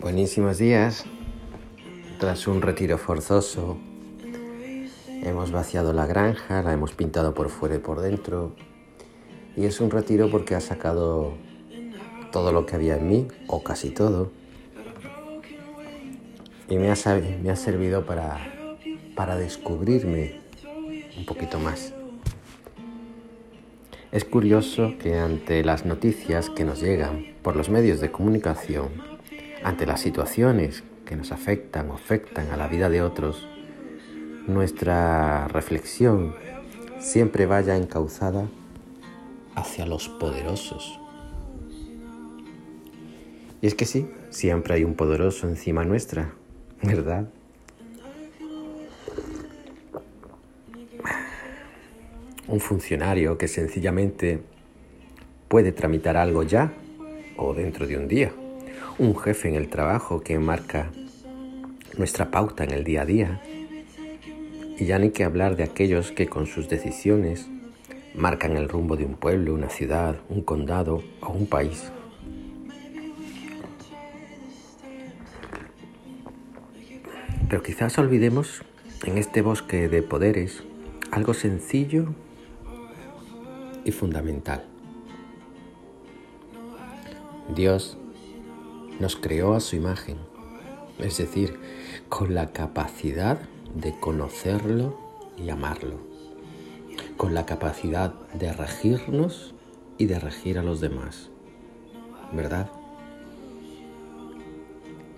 Buenísimos días. Tras un retiro forzoso, hemos vaciado la granja, la hemos pintado por fuera y por dentro. Y es un retiro porque ha sacado todo lo que había en mí, o casi todo. Y me ha, me ha servido para, para descubrirme un poquito más. Es curioso que ante las noticias que nos llegan por los medios de comunicación, ante las situaciones que nos afectan o afectan a la vida de otros, nuestra reflexión siempre vaya encauzada hacia los poderosos. Y es que sí, siempre hay un poderoso encima nuestra, ¿verdad? Un funcionario que sencillamente puede tramitar algo ya o dentro de un día. Un jefe en el trabajo que marca nuestra pauta en el día a día. Y ya ni que hablar de aquellos que con sus decisiones marcan el rumbo de un pueblo, una ciudad, un condado o un país. Pero quizás olvidemos en este bosque de poderes algo sencillo y fundamental. Dios nos creó a su imagen, es decir, con la capacidad de conocerlo y amarlo, con la capacidad de regirnos y de regir a los demás, ¿verdad?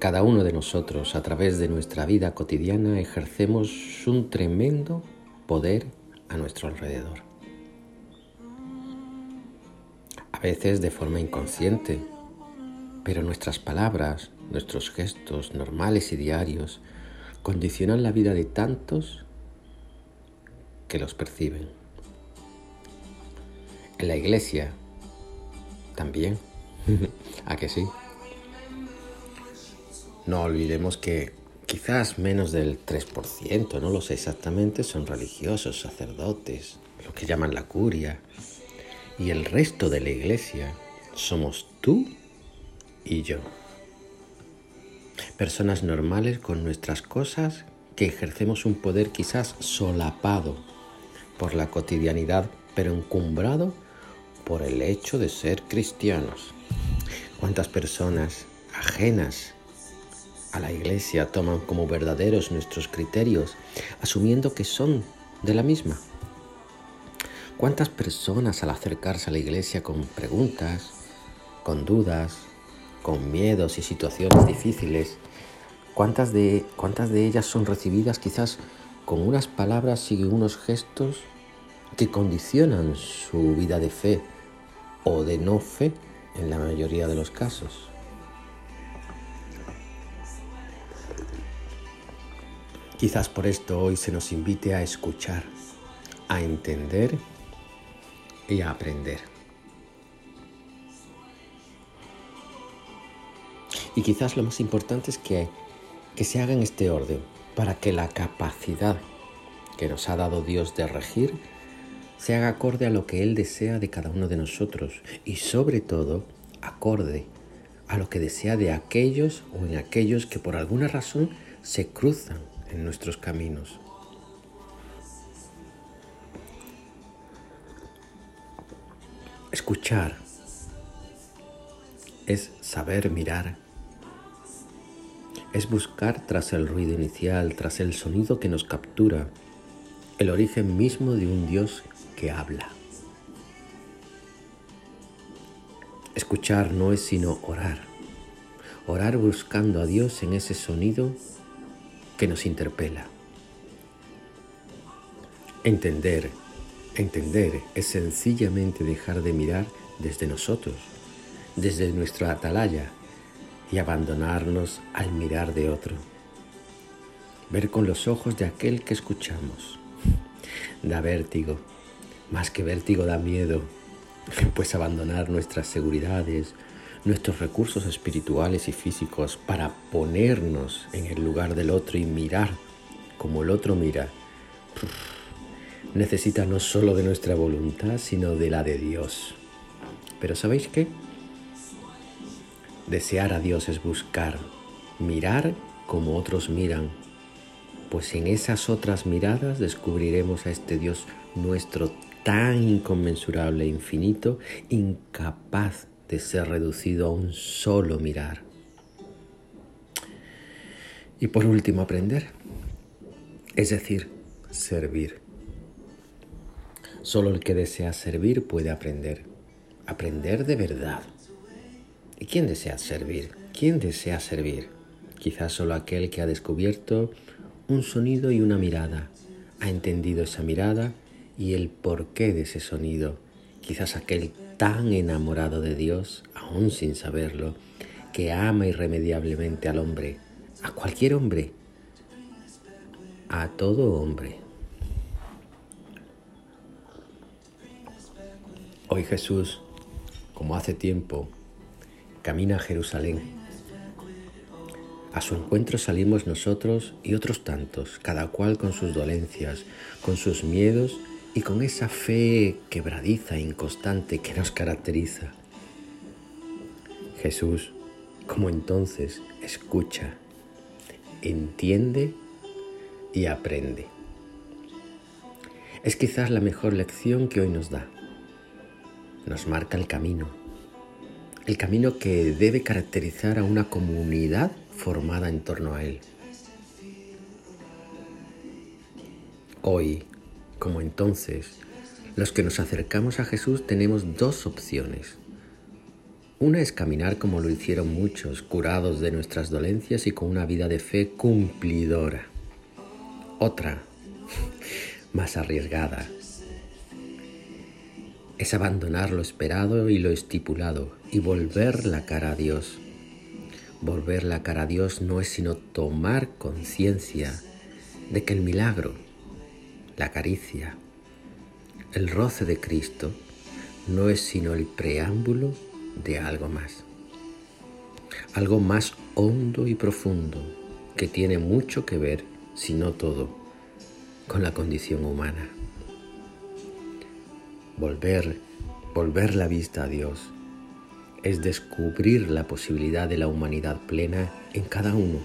Cada uno de nosotros a través de nuestra vida cotidiana ejercemos un tremendo poder a nuestro alrededor. A veces de forma inconsciente, pero nuestras palabras, nuestros gestos normales y diarios condicionan la vida de tantos que los perciben. En la iglesia también, ¿a que sí? No olvidemos que quizás menos del 3%, no lo sé exactamente, son religiosos, sacerdotes, lo que llaman la curia. Y el resto de la iglesia somos tú y yo. Personas normales con nuestras cosas que ejercemos un poder quizás solapado por la cotidianidad, pero encumbrado por el hecho de ser cristianos. ¿Cuántas personas ajenas a la iglesia toman como verdaderos nuestros criterios, asumiendo que son de la misma. ¿Cuántas personas al acercarse a la iglesia con preguntas, con dudas, con miedos y situaciones difíciles, cuántas de, cuántas de ellas son recibidas quizás con unas palabras y unos gestos que condicionan su vida de fe o de no fe en la mayoría de los casos? Quizás por esto hoy se nos invite a escuchar, a entender y a aprender. Y quizás lo más importante es que, que se haga en este orden, para que la capacidad que nos ha dado Dios de regir se haga acorde a lo que Él desea de cada uno de nosotros y sobre todo acorde a lo que desea de aquellos o en aquellos que por alguna razón se cruzan en nuestros caminos. Escuchar es saber mirar, es buscar tras el ruido inicial, tras el sonido que nos captura, el origen mismo de un Dios que habla. Escuchar no es sino orar, orar buscando a Dios en ese sonido que nos interpela. Entender, entender es sencillamente dejar de mirar desde nosotros, desde nuestra atalaya y abandonarnos al mirar de otro. Ver con los ojos de aquel que escuchamos. Da vértigo, más que vértigo da miedo, pues abandonar nuestras seguridades, nuestros recursos espirituales y físicos para ponernos en el lugar del otro y mirar como el otro mira, necesita no solo de nuestra voluntad, sino de la de Dios. Pero ¿sabéis qué? Desear a Dios es buscar, mirar como otros miran, pues en esas otras miradas descubriremos a este Dios nuestro tan inconmensurable e infinito, incapaz de ser reducido a un solo mirar. Y por último, aprender, es decir, servir. Solo el que desea servir puede aprender, aprender de verdad. ¿Y quién desea servir? ¿Quién desea servir? Quizás solo aquel que ha descubierto un sonido y una mirada, ha entendido esa mirada y el porqué de ese sonido. Quizás aquel tan enamorado de Dios, aún sin saberlo, que ama irremediablemente al hombre, a cualquier hombre, a todo hombre. Hoy Jesús, como hace tiempo, camina a Jerusalén. A su encuentro salimos nosotros y otros tantos, cada cual con sus dolencias, con sus miedos y con esa fe quebradiza e inconstante que nos caracteriza. Jesús, como entonces, escucha, entiende y aprende. Es quizás la mejor lección que hoy nos da. Nos marca el camino, el camino que debe caracterizar a una comunidad formada en torno a Él. Hoy, como entonces, los que nos acercamos a Jesús tenemos dos opciones. Una es caminar como lo hicieron muchos, curados de nuestras dolencias y con una vida de fe cumplidora. Otra, más arriesgada, es abandonar lo esperado y lo estipulado y volver la cara a Dios. Volver la cara a Dios no es sino tomar conciencia de que el milagro, la caricia, el roce de Cristo no es sino el preámbulo de algo más. Algo más hondo y profundo que tiene mucho que ver, si no todo, con la condición humana. Volver, volver la vista a Dios es descubrir la posibilidad de la humanidad plena en cada uno.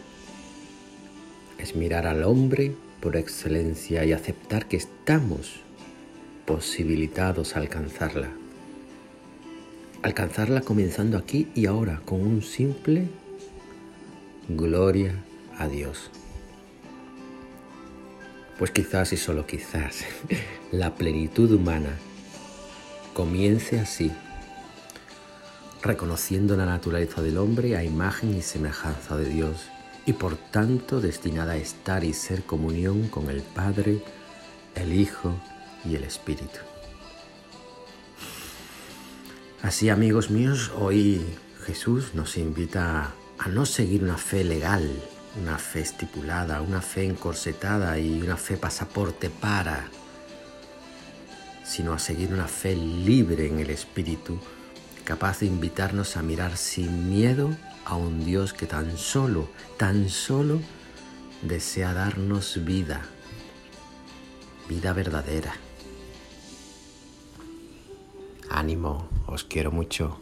Es mirar al hombre por excelencia y aceptar que estamos posibilitados a alcanzarla. Alcanzarla comenzando aquí y ahora con un simple gloria a Dios. Pues quizás y solo quizás la plenitud humana comience así, reconociendo la naturaleza del hombre a imagen y semejanza de Dios y por tanto destinada a estar y ser comunión con el Padre, el Hijo y el Espíritu. Así amigos míos, hoy Jesús nos invita a no seguir una fe legal, una fe estipulada, una fe encorsetada y una fe pasaporte para, sino a seguir una fe libre en el Espíritu, capaz de invitarnos a mirar sin miedo a un Dios que tan solo, tan solo desea darnos vida, vida verdadera. Ánimo, os quiero mucho.